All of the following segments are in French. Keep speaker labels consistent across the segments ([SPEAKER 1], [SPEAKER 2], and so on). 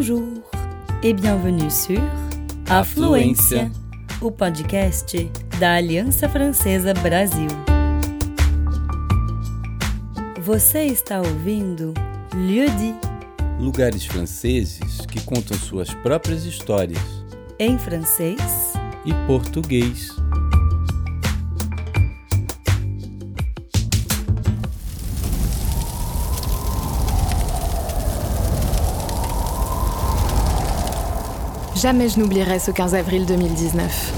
[SPEAKER 1] Bonjour e bienvenue sur Afluência, o podcast da Aliança Francesa Brasil. Você está ouvindo Lieu dit,
[SPEAKER 2] Lugares franceses que contam suas próprias histórias
[SPEAKER 1] em francês
[SPEAKER 2] e português.
[SPEAKER 3] Jamais je n'oublierai ce 15 avril 2019.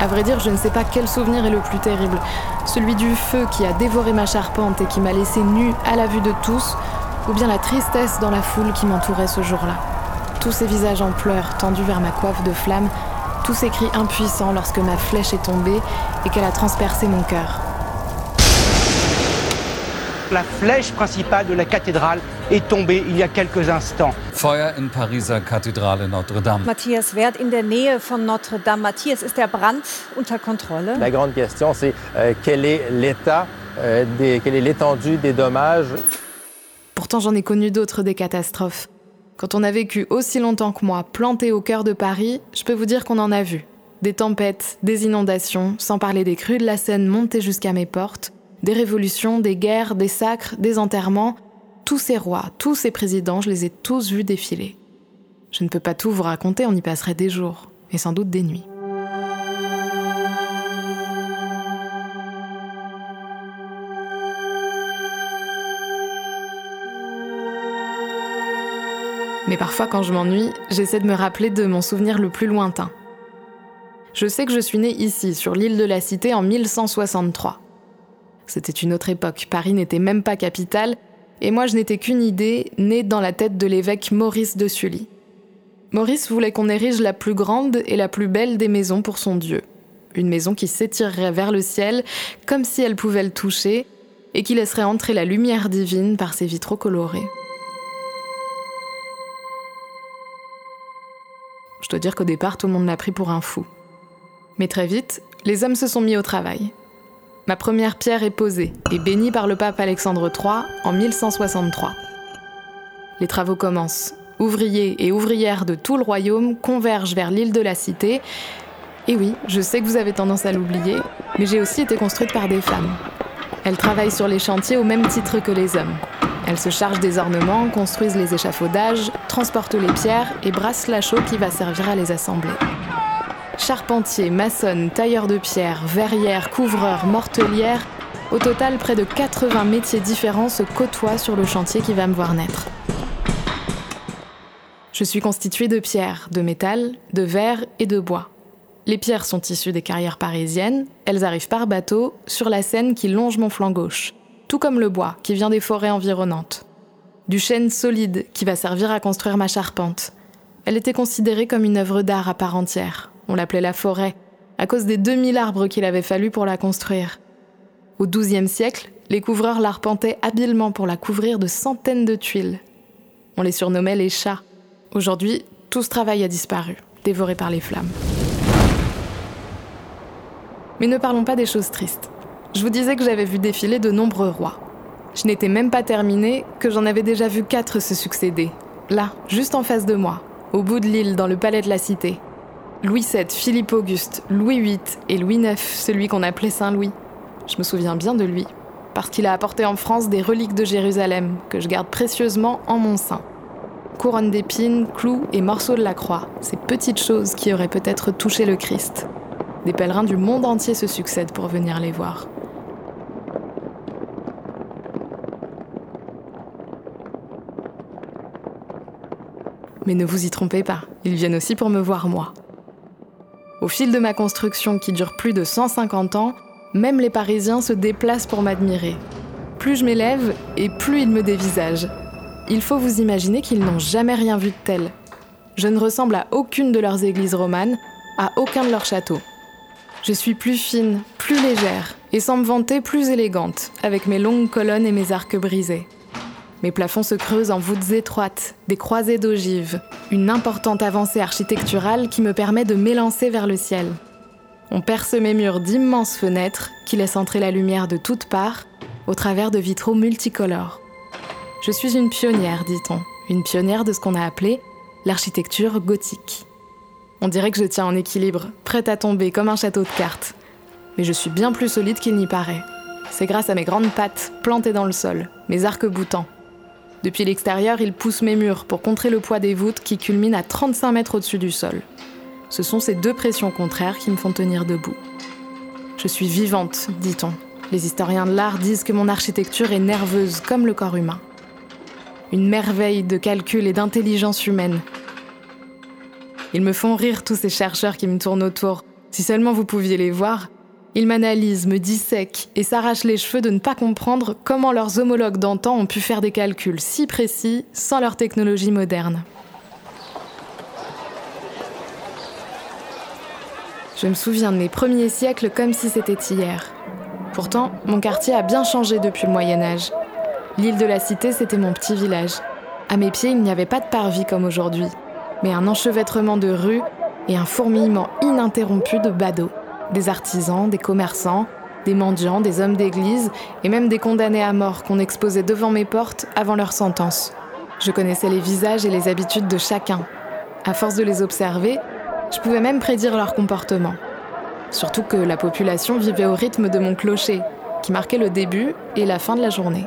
[SPEAKER 3] À vrai dire, je ne sais pas quel souvenir est le plus terrible. Celui du feu qui a dévoré ma charpente et qui m'a laissé nue à la vue de tous, ou bien la tristesse dans la foule qui m'entourait ce jour-là. Tous ces visages en pleurs tendus vers ma coiffe de flammes, tous ces cris impuissants lorsque ma flèche est tombée et qu'elle a transpercé mon cœur.
[SPEAKER 4] La flèche principale de la cathédrale est tombée il y a quelques instants.
[SPEAKER 5] Feuer in Pariser Kathedrale Notre-Dame.
[SPEAKER 6] Matthias Wert in der Nähe von Notre-Dame. Matthias, ist der Brand unter Kontrolle?
[SPEAKER 7] La grande question, c'est euh, quel est l'état, euh, des- quelle est l'étendue des dommages?
[SPEAKER 3] Pourtant, j'en ai connu d'autres des catastrophes. Quand on a vécu aussi longtemps que moi, planté au cœur de Paris, je peux vous dire qu'on en a vu. Des tempêtes, des inondations, sans parler des crues de la Seine montées jusqu'à mes portes, des révolutions, des guerres, des sacres, des enterrements. Tous ces rois, tous ces présidents, je les ai tous vus défiler. Je ne peux pas tout vous raconter, on y passerait des jours, et sans doute des nuits. Mais parfois, quand je m'ennuie, j'essaie de me rappeler de mon souvenir le plus lointain. Je sais que je suis née ici, sur l'île de la Cité, en 1163. C'était une autre époque, Paris n'était même pas capitale, et moi je n'étais qu'une idée née dans la tête de l'évêque Maurice de Sully. Maurice voulait qu'on érige la plus grande et la plus belle des maisons pour son Dieu. Une maison qui s'étirerait vers le ciel, comme si elle pouvait le toucher, et qui laisserait entrer la lumière divine par ses vitraux colorés. Je dois dire qu'au départ, tout le monde m'a pris pour un fou. Mais très vite, les hommes se sont mis au travail. Ma première pierre est posée et bénie par le pape Alexandre III en 1163. Les travaux commencent. Ouvriers et ouvrières de tout le royaume convergent vers l'île de la Cité. Et oui, je sais que vous avez tendance à l'oublier, mais j'ai aussi été construite par des femmes. Elles travaillent sur les chantiers au même titre que les hommes. Elles se chargent des ornements, construisent les échafaudages, transportent les pierres et brassent la chaux qui va servir à les assembler. Charpentiers, maçonnes, tailleurs de pierre, verrières, couvreurs, mortelières, au total près de 80 métiers différents se côtoient sur le chantier qui va me voir naître. Je suis constituée de pierres, de métal, de verre et de bois. Les pierres sont issues des carrières parisiennes, elles arrivent par bateau sur la Seine qui longe mon flanc gauche, tout comme le bois qui vient des forêts environnantes. Du chêne solide qui va servir à construire ma charpente. Elle était considérée comme une œuvre d'art à part entière. On l'appelait la forêt, à cause des 2000 arbres qu'il avait fallu pour la construire. Au XIIe siècle, les couvreurs l'arpentaient habilement pour la couvrir de centaines de tuiles. On les surnommait les chats. Aujourd'hui, tout ce travail a disparu, dévoré par les flammes. Mais ne parlons pas des choses tristes. Je vous disais que j'avais vu défiler de nombreux rois. Je n'étais même pas terminée que j'en avais déjà vu quatre se succéder. Là, juste en face de moi, au bout de l'île, dans le palais de la cité. Louis VII, Philippe Auguste, Louis VIII et Louis IX, celui qu'on appelait Saint-Louis. Je me souviens bien de lui, parce qu'il a apporté en France des reliques de Jérusalem que je garde précieusement en mon sein. Couronne d'épines, clous et morceaux de la croix, ces petites choses qui auraient peut-être touché le Christ. Des pèlerins du monde entier se succèdent pour venir les voir. Mais ne vous y trompez pas, ils viennent aussi pour me voir moi. Au fil de ma construction qui dure plus de 150 ans, même les Parisiens se déplacent pour m'admirer. Plus je m'élève et plus ils me dévisagent. Il faut vous imaginer qu'ils n'ont jamais rien vu de tel. Je ne ressemble à aucune de leurs églises romanes, à aucun de leurs châteaux. Je suis plus fine, plus légère, et sans me vanter plus élégante, avec mes longues colonnes et mes arcs brisés. Mes plafonds se creusent en voûtes étroites, des croisées d'ogives, une importante avancée architecturale qui me permet de m'élancer vers le ciel. On perce mes murs d'immenses fenêtres qui laissent entrer la lumière de toutes parts, au travers de vitraux multicolores. Je suis une pionnière, dit-on, une pionnière de ce qu'on a appelé l'architecture gothique. On dirait que je tiens en équilibre, prête à tomber comme un château de cartes. Mais je suis bien plus solide qu'il n'y paraît. C'est grâce à mes grandes pattes plantées dans le sol, mes arcs-boutants. Depuis l'extérieur, ils poussent mes murs pour contrer le poids des voûtes qui culminent à 35 mètres au-dessus du sol. Ce sont ces deux pressions contraires qui me font tenir debout. Je suis vivante, dit-on. Les historiens de l'art disent que mon architecture est nerveuse comme le corps humain. Une merveille de calcul et d'intelligence humaine. Ils me font rire tous ces chercheurs qui me tournent autour. Si seulement vous pouviez les voir, ils m'analysent, me dissèquent et s'arrachent les cheveux de ne pas comprendre comment leurs homologues d'antan ont pu faire des calculs si précis sans leur technologie moderne. Je me souviens de mes premiers siècles comme si c'était hier. Pourtant, mon quartier a bien changé depuis le Moyen Âge. L'île de la Cité, c'était mon petit village. À mes pieds, il n'y avait pas de parvis comme aujourd'hui, mais un enchevêtrement de rues et un fourmillement ininterrompu de badauds. Des artisans, des commerçants, des mendiants, des hommes d'église et même des condamnés à mort qu'on exposait devant mes portes avant leur sentence. Je connaissais les visages et les habitudes de chacun. À force de les observer, je pouvais même prédire leur comportement. Surtout que la population vivait au rythme de mon clocher, qui marquait le début et la fin de la journée.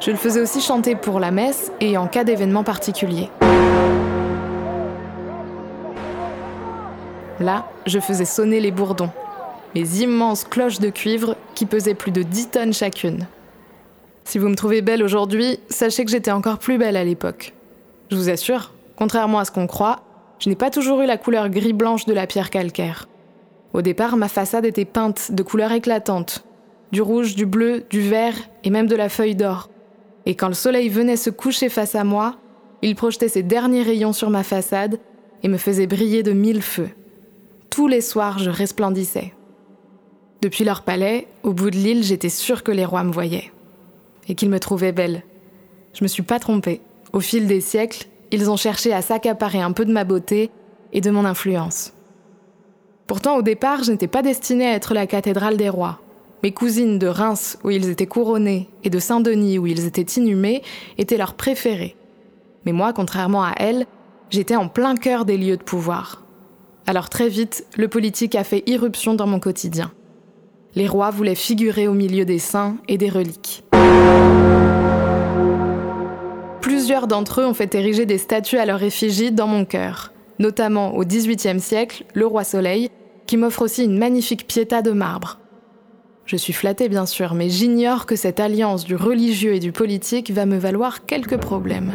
[SPEAKER 3] Je le faisais aussi chanter pour la messe et en cas d'événement particulier. Là, je faisais sonner les bourdons, mes immenses cloches de cuivre qui pesaient plus de 10 tonnes chacune. Si vous me trouvez belle aujourd'hui, sachez que j'étais encore plus belle à l'époque. Je vous assure, contrairement à ce qu'on croit, je n'ai pas toujours eu la couleur gris-blanche de la pierre calcaire. Au départ, ma façade était peinte de couleurs éclatantes, du rouge, du bleu, du vert et même de la feuille d'or. Et quand le soleil venait se coucher face à moi, il projetait ses derniers rayons sur ma façade et me faisait briller de mille feux. Tous les soirs, je resplendissais. Depuis leur palais, au bout de l'île, j'étais sûre que les rois me voyaient et qu'ils me trouvaient belle. Je me suis pas trompée. Au fil des siècles, ils ont cherché à s'accaparer un peu de ma beauté et de mon influence. Pourtant, au départ, je n'étais pas destinée à être la cathédrale des rois. Mes cousines de Reims, où ils étaient couronnés, et de Saint-Denis, où ils étaient inhumés, étaient leurs préférées. Mais moi, contrairement à elles, j'étais en plein cœur des lieux de pouvoir. Alors très vite, le politique a fait irruption dans mon quotidien. Les rois voulaient figurer au milieu des saints et des reliques. Plusieurs d'entre eux ont fait ériger des statues à leur effigie dans mon cœur, notamment au XVIIIe siècle, le roi Soleil, qui m'offre aussi une magnifique piéta de marbre. Je suis flattée bien sûr, mais j'ignore que cette alliance du religieux et du politique va me valoir quelques problèmes.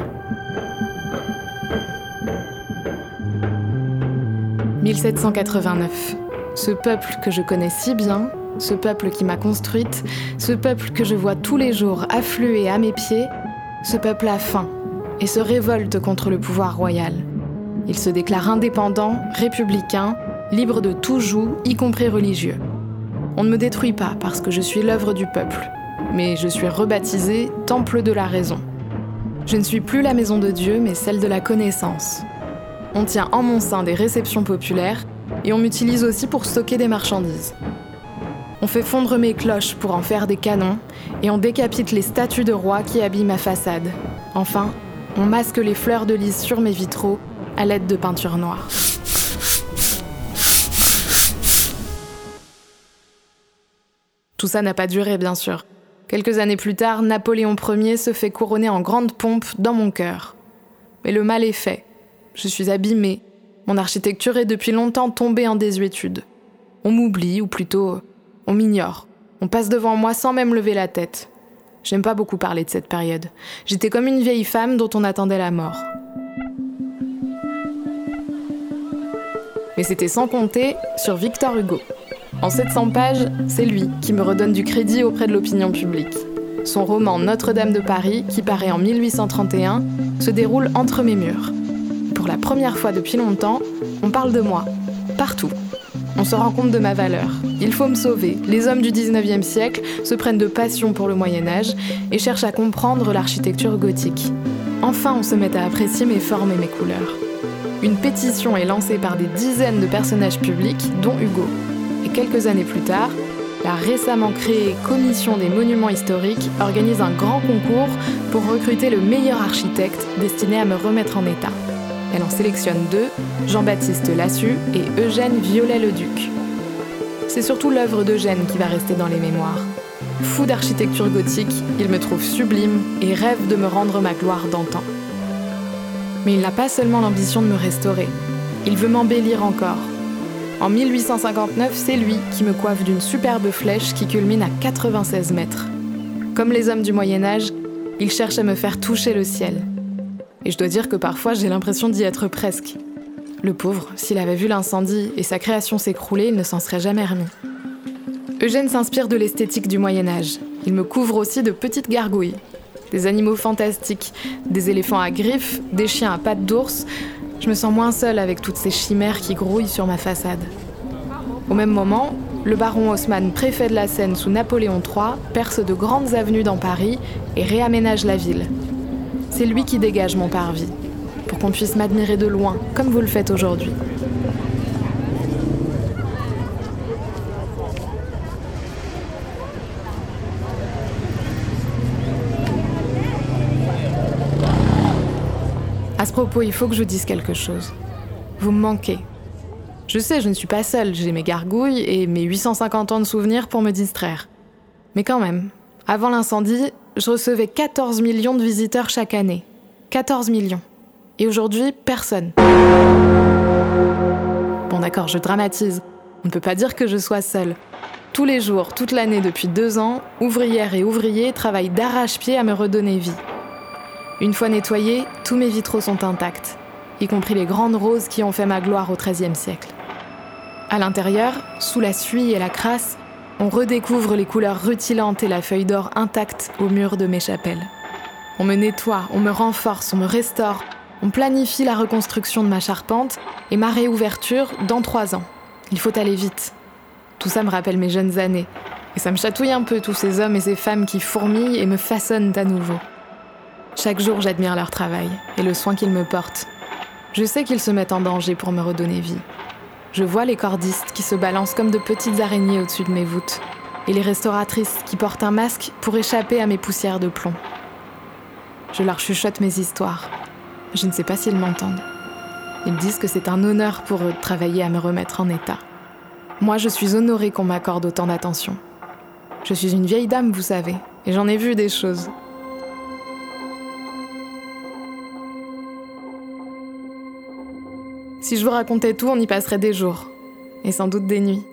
[SPEAKER 3] 1789. Ce peuple que je connais si bien, ce peuple qui m'a construite, ce peuple que je vois tous les jours affluer à mes pieds, ce peuple a faim et se révolte contre le pouvoir royal. Il se déclare indépendant, républicain, libre de tout joug, y compris religieux. On ne me détruit pas parce que je suis l'œuvre du peuple, mais je suis rebaptisé Temple de la raison. Je ne suis plus la maison de Dieu, mais celle de la connaissance. On tient en mon sein des réceptions populaires et on m'utilise aussi pour stocker des marchandises. On fait fondre mes cloches pour en faire des canons et on décapite les statues de rois qui habillent ma façade. Enfin, on masque les fleurs de lys sur mes vitraux à l'aide de peinture noire. Tout ça n'a pas duré, bien sûr. Quelques années plus tard, Napoléon Ier se fait couronner en grande pompe dans mon cœur. Mais le mal est fait. Je suis abîmée. Mon architecture est depuis longtemps tombée en désuétude. On m'oublie, ou plutôt on m'ignore. On passe devant moi sans même lever la tête. J'aime pas beaucoup parler de cette période. J'étais comme une vieille femme dont on attendait la mort. Mais c'était sans compter sur Victor Hugo. En 700 pages, c'est lui qui me redonne du crédit auprès de l'opinion publique. Son roman Notre-Dame de Paris, qui paraît en 1831, se déroule entre mes murs. La première fois depuis longtemps, on parle de moi, partout. On se rend compte de ma valeur. Il faut me sauver. Les hommes du 19e siècle se prennent de passion pour le Moyen Âge et cherchent à comprendre l'architecture gothique. Enfin, on se met à apprécier mes formes et mes couleurs. Une pétition est lancée par des dizaines de personnages publics, dont Hugo. Et quelques années plus tard, la récemment créée Commission des monuments historiques organise un grand concours pour recruter le meilleur architecte destiné à me remettre en état. Elle en sélectionne deux, Jean-Baptiste Lassu et Eugène Violet-le-Duc. C'est surtout l'œuvre d'Eugène qui va rester dans les mémoires. Fou d'architecture gothique, il me trouve sublime et rêve de me rendre ma gloire d'antan. Mais il n'a pas seulement l'ambition de me restaurer, il veut m'embellir encore. En 1859, c'est lui qui me coiffe d'une superbe flèche qui culmine à 96 mètres. Comme les hommes du Moyen Âge, il cherche à me faire toucher le ciel. Et je dois dire que parfois j'ai l'impression d'y être presque. Le pauvre, s'il avait vu l'incendie et sa création s'écrouler, il ne s'en serait jamais remis. Eugène s'inspire de l'esthétique du Moyen Âge. Il me couvre aussi de petites gargouilles, des animaux fantastiques, des éléphants à griffes, des chiens à pattes d'ours. Je me sens moins seule avec toutes ces chimères qui grouillent sur ma façade. Au même moment, le baron Haussmann, préfet de la Seine sous Napoléon III, perce de grandes avenues dans Paris et réaménage la ville. C'est lui qui dégage mon parvis, pour qu'on puisse m'admirer de loin, comme vous le faites aujourd'hui. À ce propos, il faut que je dise quelque chose. Vous me manquez. Je sais, je ne suis pas seule, j'ai mes gargouilles et mes 850 ans de souvenirs pour me distraire. Mais quand même, avant l'incendie, je recevais 14 millions de visiteurs chaque année. 14 millions. Et aujourd'hui, personne. Bon d'accord, je dramatise. On ne peut pas dire que je sois seule. Tous les jours, toute l'année depuis deux ans, ouvrières et ouvriers travaillent d'arrache-pied à me redonner vie. Une fois nettoyés, tous mes vitraux sont intacts, y compris les grandes roses qui ont fait ma gloire au XIIIe siècle. À l'intérieur, sous la suie et la crasse, on redécouvre les couleurs rutilantes et la feuille d'or intacte au mur de mes chapelles. On me nettoie, on me renforce, on me restaure, on planifie la reconstruction de ma charpente et ma réouverture dans trois ans. Il faut aller vite. Tout ça me rappelle mes jeunes années, et ça me chatouille un peu tous ces hommes et ces femmes qui fourmillent et me façonnent à nouveau. Chaque jour, j'admire leur travail et le soin qu'ils me portent. Je sais qu'ils se mettent en danger pour me redonner vie. Je vois les cordistes qui se balancent comme de petites araignées au-dessus de mes voûtes, et les restauratrices qui portent un masque pour échapper à mes poussières de plomb. Je leur chuchote mes histoires. Je ne sais pas s'ils m'entendent. Ils disent que c'est un honneur pour eux de travailler à me remettre en état. Moi, je suis honorée qu'on m'accorde autant d'attention. Je suis une vieille dame, vous savez, et j'en ai vu des choses. Si je vous racontais tout, on y passerait des jours, et sans doute des nuits.